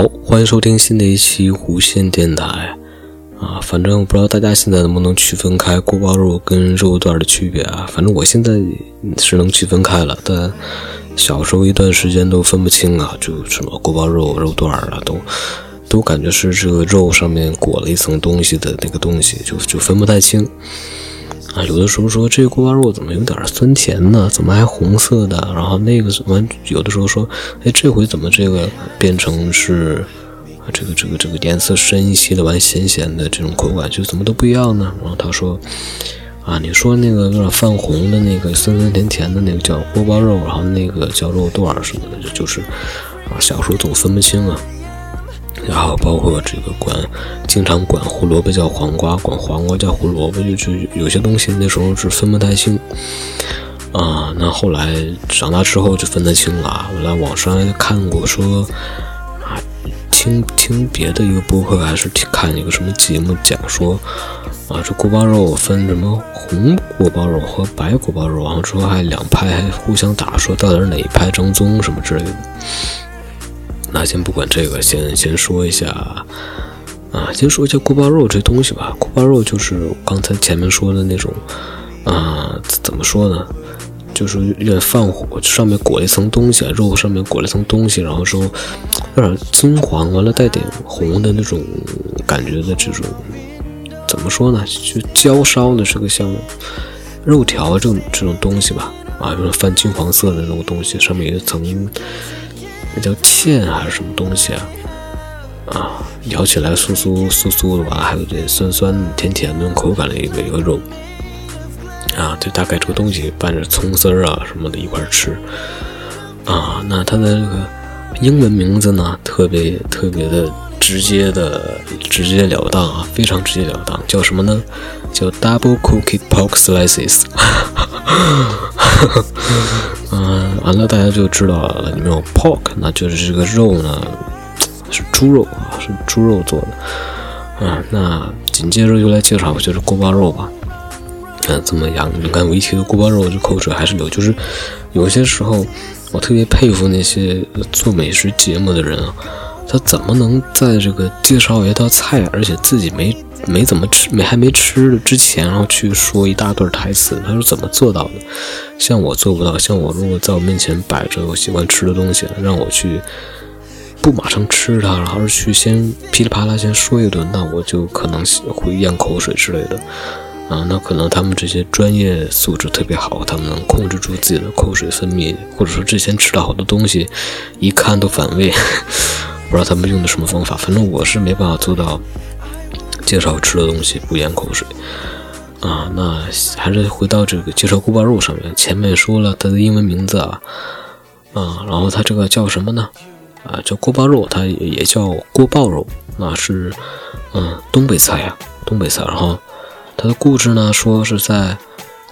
好，欢迎收听新的一期弧线电台啊！反正我不知道大家现在能不能区分开锅包肉跟肉段的区别啊？反正我现在是能区分开了，但小时候一段时间都分不清啊，就什么锅包肉、肉段啊，都都感觉是这个肉上面裹了一层东西的那个东西，就就分不太清。啊，有的时候说这锅包肉怎么有点酸甜呢？怎么还红色的？然后那个怎么有的时候说，哎，这回怎么这个变成是这个这个这个颜色深一些的，完咸咸的这种口感，就怎么都不一样呢？然后他说，啊，你说那个有点泛红的那个酸酸甜甜的那个叫锅包肉，然后那个叫肉段什么的，就是啊，小时候总分不清啊。然后包括这个管，经常管胡萝卜叫黄瓜，管黄瓜叫胡萝卜，就就有些东西那时候是分不太清啊。那后来长大之后就分得清了。我在网上看过说啊，听听别的一个播客还是看一个什么节目讲说啊，这锅包肉分什么红锅包肉和白锅包肉，然后说还两派还互相打，说到底是哪一派正宗什么之类的。那先不管这个，先先说一下啊，先说一下锅包肉这东西吧。锅包肉就是刚才前面说的那种啊，怎么说呢？就是有点泛火，上面裹了一层东西，肉上面裹了一层东西，然后说有点金黄，完了带点红的那种感觉的这种，怎么说呢？就焦烧的这个像肉条这种这种东西吧，啊，有点泛金黄色的那种东西，上面有一层。那叫芡还是什么东西啊？啊，咬起来酥酥酥酥的吧，还有点酸酸甜甜那种口感的一个一个肉啊，就大概这个东西拌着葱丝儿啊什么的一块吃啊。那它的这个英文名字呢，特别特别的直接的直截了当啊，非常直截了当，叫什么呢？叫 Double Cookie Pork Slices。嗯，完了，大家就知道了，里面有 pork，那就是这个肉呢 是猪肉啊，是猪肉做的。嗯，那紧接着就来介绍就是锅包肉吧。嗯，怎么样？你看我一提到锅包肉，这口水还是流。就是有些时候，我特别佩服那些做美食节目的人啊，他怎么能在这个介绍一道菜，而且自己没。没怎么吃，没还没吃之前，然后去说一大段台词，他是怎么做到的？像我做不到。像我如果在我面前摆着我喜欢吃的东西，让我去不马上吃它，然后是去先噼里啪啦先说一顿，那我就可能会咽口水之类的。啊，那可能他们这些专业素质特别好，他们能控制住自己的口水分泌，或者说之前吃了好多东西，一看都反胃。不知道他们用的什么方法，反正我是没办法做到。介绍吃的东西不咽口水啊，那还是回到这个介绍锅包肉上面。前面说了它的英文名字啊，啊，然后它这个叫什么呢？啊，叫锅包肉，它也叫锅爆肉，那是嗯东北菜呀，东北菜。然后它的故事呢，说是在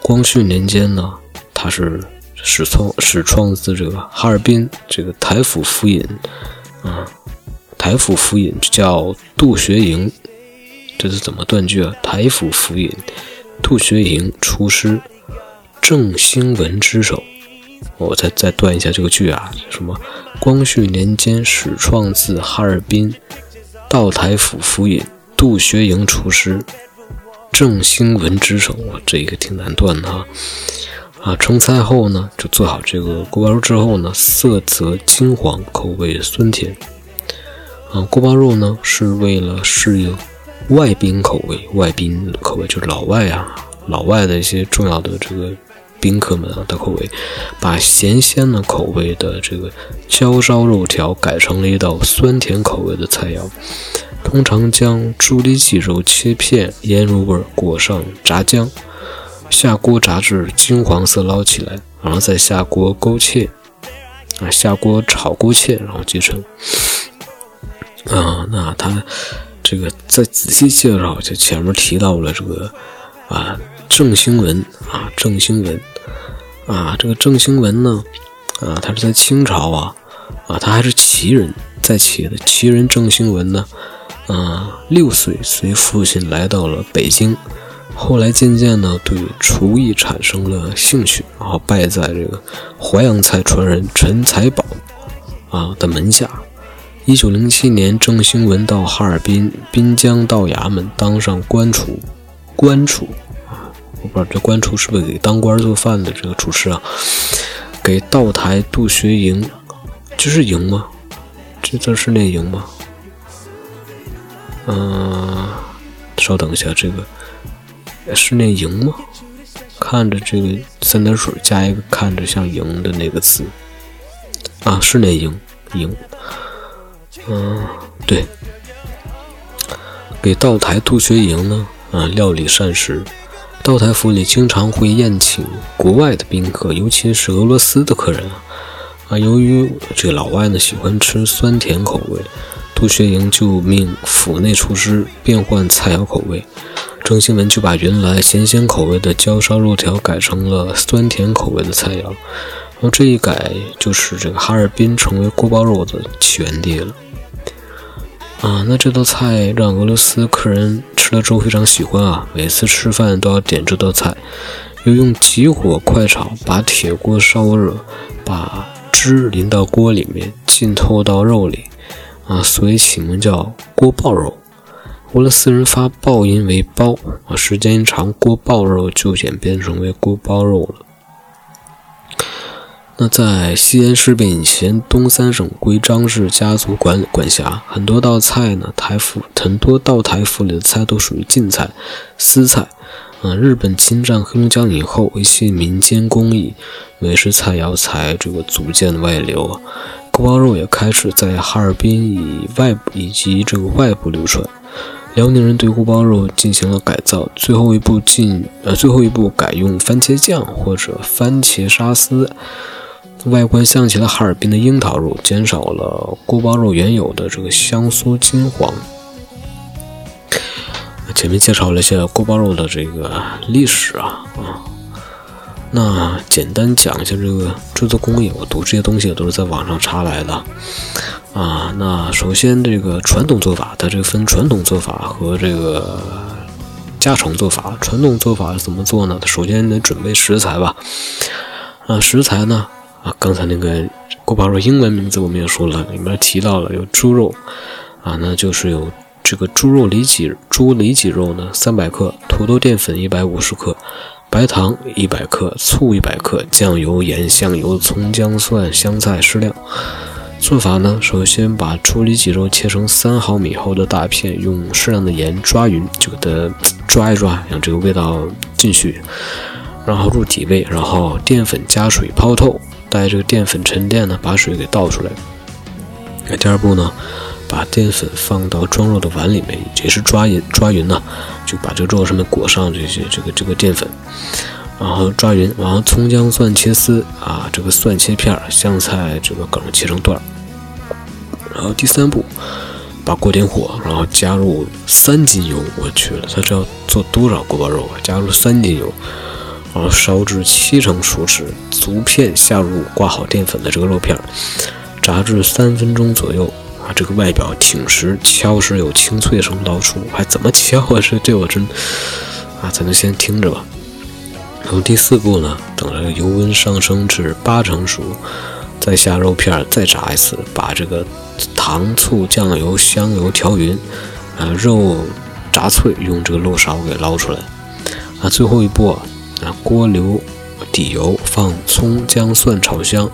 光绪年间呢，它是始创始创自这个哈尔滨这个台府府尹啊，台府府尹叫杜学营。这是怎么断句啊？台府府尹杜学营出师郑兴文之手。我再再断一下这个句啊，什么？光绪年间始创自哈尔滨道台府府尹杜学营出师郑兴文之手。这一个挺难断的哈。啊，成菜后呢，就做好这个锅包肉之后呢，色泽金黄，口味酸甜。啊，锅包肉呢是为了适应。外宾口味，外宾口味就是老外啊，老外的一些重要的这个宾客们啊的口味，把咸鲜的口味的这个焦烧肉条改成了一道酸甜口味的菜肴。通常将猪里脊肉切片，腌入味，裹上炸酱，下锅炸至金黄色捞起来，然后再下锅勾芡，啊，下锅炒勾芡，然后即成。啊，那它。这个再仔细介绍，就前面提到了这个啊，郑兴文啊，郑兴文啊，这个郑兴文呢啊，他是在清朝啊啊，他还是旗人，在旗的旗人郑兴文呢啊，六岁随父亲来到了北京，后来渐渐呢对厨艺产生了兴趣，然后拜在这个淮扬菜传人陈才宝啊的门下。一九零七年，郑兴文到哈尔滨滨江道衙门当上官厨，官厨啊，我不知道这官厨是不是给当官做饭的这个厨师啊？给道台杜学营，这是营吗？这字是念营吗？嗯，稍等一下，这个是念营吗？看着这个三点水加一个看着像营的那个字啊，是念营营。嗯，对，给道台杜学营呢，啊，料理膳食。道台府里经常会宴请国外的宾客，尤其是俄罗斯的客人啊。啊，由于这个老外呢喜欢吃酸甜口味，杜学营就命府内厨师变换菜肴口味。郑兴文就把原来咸鲜口味的焦烧肉条改成了酸甜口味的菜肴。然后这一改，就是这个哈尔滨成为锅包肉的起源地了。啊，那这道菜让俄罗斯客人吃了之后非常喜欢啊，每次吃饭都要点这道菜，又用急火快炒，把铁锅烧热，把汁淋到锅里面，浸透到肉里，啊，所以起名叫锅爆肉。俄罗斯人发爆音为包，啊，时间一长，锅爆肉就演变成为锅包肉了。那在西安事变以前，东三省归张氏家族管管辖，很多道菜呢，台府很多道台府里的菜都属于晋菜、私菜。啊，日本侵占黑龙江以后，一些民间工艺、美食菜肴才这个逐渐外流。锅包肉也开始在哈尔滨以外以及这个外部流传。辽宁人对锅包肉进行了改造，最后一步进呃最后一步改用番茄酱或者番茄沙司。外观像极了哈尔滨的樱桃肉，减少了锅包肉原有的这个香酥金黄。前面介绍了一下锅包肉的这个历史啊啊，那简单讲一下这个制作工艺。我读这些东西都是在网上查来的啊。那首先这个传统做法，它这个分传统做法和这个加成做法。传统做法是怎么做呢？首先得准备食材吧。啊，食材呢？啊，刚才那个锅包肉英文名字我们也说了，里面提到了有猪肉，啊，那就是有这个猪肉里脊，猪里脊肉呢三百克，土豆淀粉一百五十克，白糖一百克，醋一百克，酱油、盐、香油、葱、姜、蒜、香菜适量。做法呢，首先把猪里脊肉切成三毫米厚的大片，用适量的盐抓匀，就给它抓一抓，让这个味道进去，然后入底味，然后淀粉加水泡透。待这个淀粉沉淀呢，把水给倒出来。那第二步呢，把淀粉放到装肉的碗里面，也是抓匀抓匀呢，就把这个肉上面裹上这些这个这个淀粉，然后抓匀，然后葱姜蒜切丝啊，这个蒜切片，香菜这个梗切成段。然后第三步，把锅点火，然后加入三斤油。我去了，他这要做多少锅包肉啊？加入三斤油。然后烧至七成熟时，逐片下入挂好淀粉的这个肉片，炸至三分钟左右啊，这个外表挺实，敲时有清脆声捞出，还怎么敲啊？这这我真啊，咱就先听着吧。然后第四步呢，等这个油温上升至八成熟，再下肉片，再炸一次，把这个糖醋酱油香油调匀，啊，肉炸脆，用这个漏勺给捞出来。啊，最后一步。啊，锅留底油，放葱姜蒜炒香，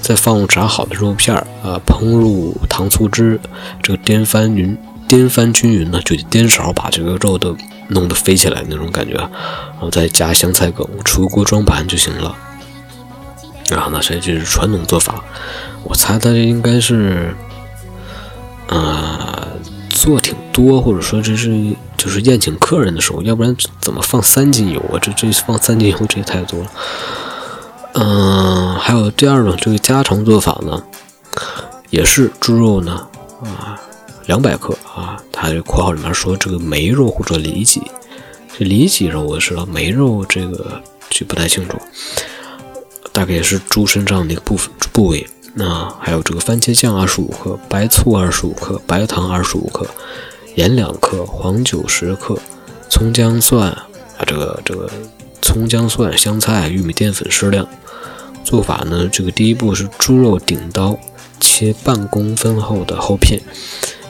再放入炸好的肉片儿啊，烹入糖醋汁，这个颠翻匀，颠翻均匀呢，就颠勺把这个肉都弄得飞起来那种感觉，然后再加香菜梗，出锅装盘就行了。然后呢，这就是传统做法，我猜它这应该是，啊。多，或者说这是就是宴请客人的时候，要不然怎么放三斤油啊？这这放三斤油，这也太多了。嗯，还有第二种这个家常做法呢，也是猪肉呢啊，两百克啊，它这括号里面说这个梅肉或者里脊，这里脊肉我知道，梅肉这个就不太清楚，大概也是猪身上的一个部分部位。那还有这个番茄酱二十五克，白醋二十五克，白糖二十五克，盐两克，黄酒十克，葱姜蒜啊，这个这个葱姜蒜、香菜、玉米淀粉适量。做法呢，这个第一步是猪肉顶刀，切半公分厚的厚片，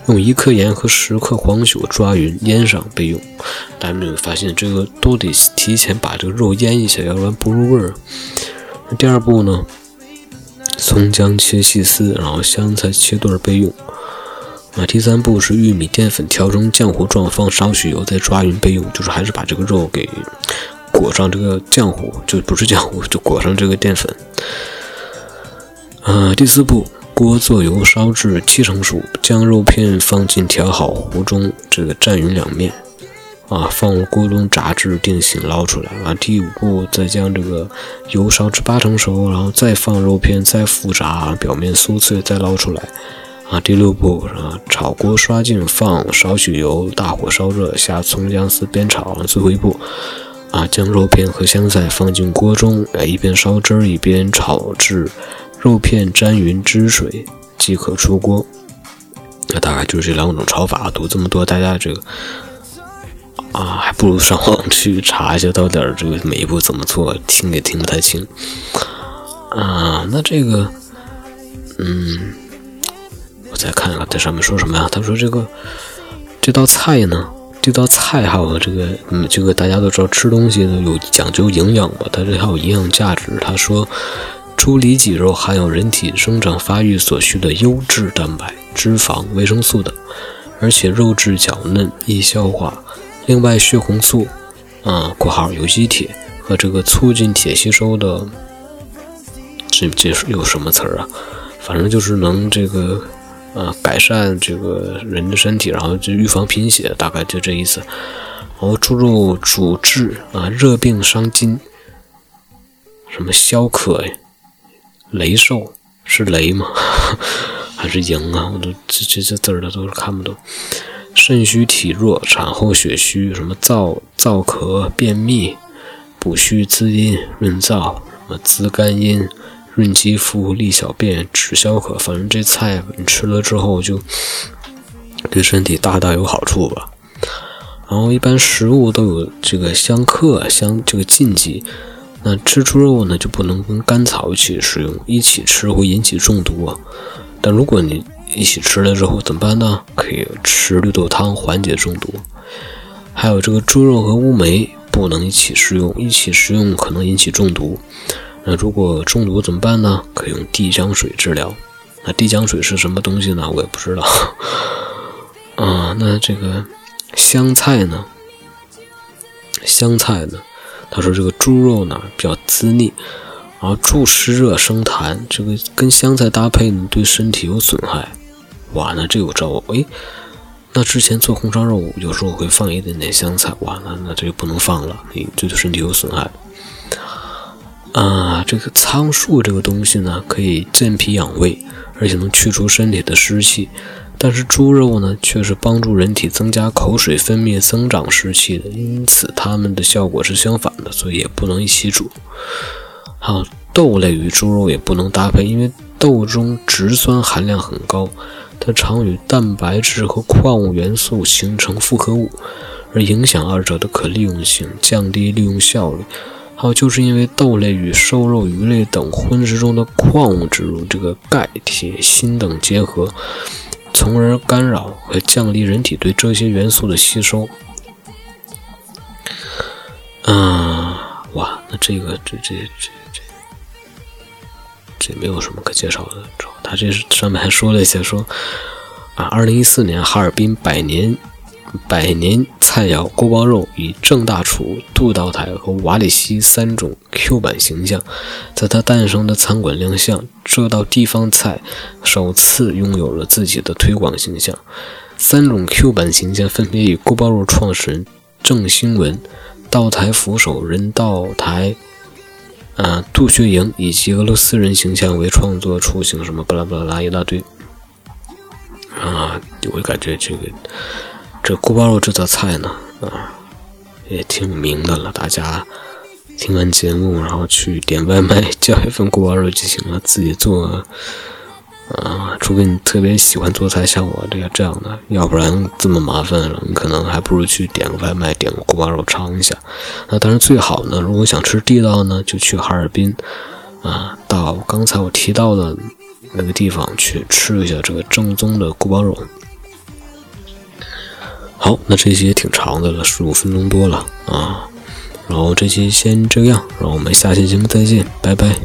用一克盐和十克黄酒抓匀，腌上备用。大家没有发现，这个都得提前把这个肉腌一下，要不然不入味儿。那第二步呢？葱姜切细丝，然后香菜切段备用。啊，第三步是玉米淀粉调成浆糊状，放少许油，再抓匀备用。就是还是把这个肉给裹上这个浆糊，就不是浆糊，就裹上这个淀粉。啊，第四步，锅做油烧至七成熟，将肉片放进调好糊中，这个蘸匀两面。啊，放入锅中炸至定型，捞出来。啊，第五步，再将这个油烧至八成熟，然后再放肉片，再复炸，表面酥脆，再捞出来。啊，第六步，啊，炒锅刷净，放少许油，大火烧热，下葱姜丝煸炒。最后一步，啊，将肉片和香菜放进锅中，哎，一边烧汁儿，一边炒至肉片沾匀汁水，即可出锅。那大概就是这两种炒法，读这么多，大家这个。啊，还不如上网去查一下到底这个每一步怎么做，听也听不太清。啊，那这个，嗯，再看看在上面说什么呀？他说这个这道菜呢，这道菜还有这个，嗯，这个大家都知道吃东西呢有讲究营养嘛，它这还有营养价值。他说，猪里脊肉含有人体生长发育所需的优质蛋白、脂肪、维生素等，而且肉质较嫩，易消化。另外，血红素，啊（括号有机铁）和这个促进铁吸收的，这这是有什么词儿啊？反正就是能这个，啊，改善这个人的身体，然后就预防贫血，大概就这意思。然后猪肉主治啊热病伤筋，什么消渴呀、雷兽是雷吗？还是营啊？我都这这这字儿的都是看不懂。肾虚体弱、产后血虚，什么燥燥咳、便秘、补虚滋阴、润燥，什么滋肝阴、润肌肤、利小便、止消渴，反正这菜你吃了之后就对身体大大有好处吧。然后一般食物都有这个相克相这个禁忌，那吃猪肉呢就不能跟甘草一起食用，一起吃会引起中毒。但如果你一起吃了之后怎么办呢？可以吃绿豆汤缓解中毒。还有这个猪肉和乌梅不能一起食用，一起食用可能引起中毒。那如果中毒怎么办呢？可以用地浆水治疗。那地浆水是什么东西呢？我也不知道。啊，那这个香菜呢？香菜呢？他说这个猪肉呢比较滋腻。然后助湿热生痰，这个跟香菜搭配呢，对身体有损害。哇，那这个招哎，那之前做红烧肉，有时候我会放一点点香菜。哇，那那这就不能放了，你这对身体有损害。啊，这个苍术这个东西呢，可以健脾养胃，而且能去除身体的湿气。但是猪肉呢，却是帮助人体增加口水分泌、增长湿气的，因此它们的效果是相反的，所以也不能一起煮。还有豆类与猪肉也不能搭配，因为豆中植酸含量很高，它常与蛋白质和矿物元素形成复合物，而影响二者的可利用性，降低利用效率。还有就是因为豆类与瘦肉、鱼类等荤食中的矿物质如这个钙、铁、锌等结合，从而干扰和降低人体对这些元素的吸收。嗯，哇，那这个这这这。这这没有什么可介绍的，他这是上面还说了一些，说啊，二零一四年哈尔滨百年百年菜肴锅包肉以郑大厨、杜道台和瓦里西三种 Q 版形象，在它诞生的餐馆亮相，这道地方菜首次拥有了自己的推广形象。三种 Q 版形象分别以锅包肉创始人郑兴文、道台扶手任道台。啊，杜学营以及俄罗斯人形象为创作雏形，什么巴拉巴拉一大堆。啊，我感觉这个这锅包肉这道菜呢，啊，也挺有名的了。大家听完节目，然后去点外卖叫一份锅包肉就行了，自己做。啊，除非你特别喜欢做菜，像我这样这样的，要不然这么麻烦了，你可能还不如去点个外卖，点个锅包肉尝一下。那当然最好呢，如果想吃地道呢，就去哈尔滨，啊，到刚才我提到的那个地方去吃一下这个正宗的锅包肉。好，那这期也挺长的了，十五分钟多了啊。然后这期先这样，然后我们下期节目再见，拜拜。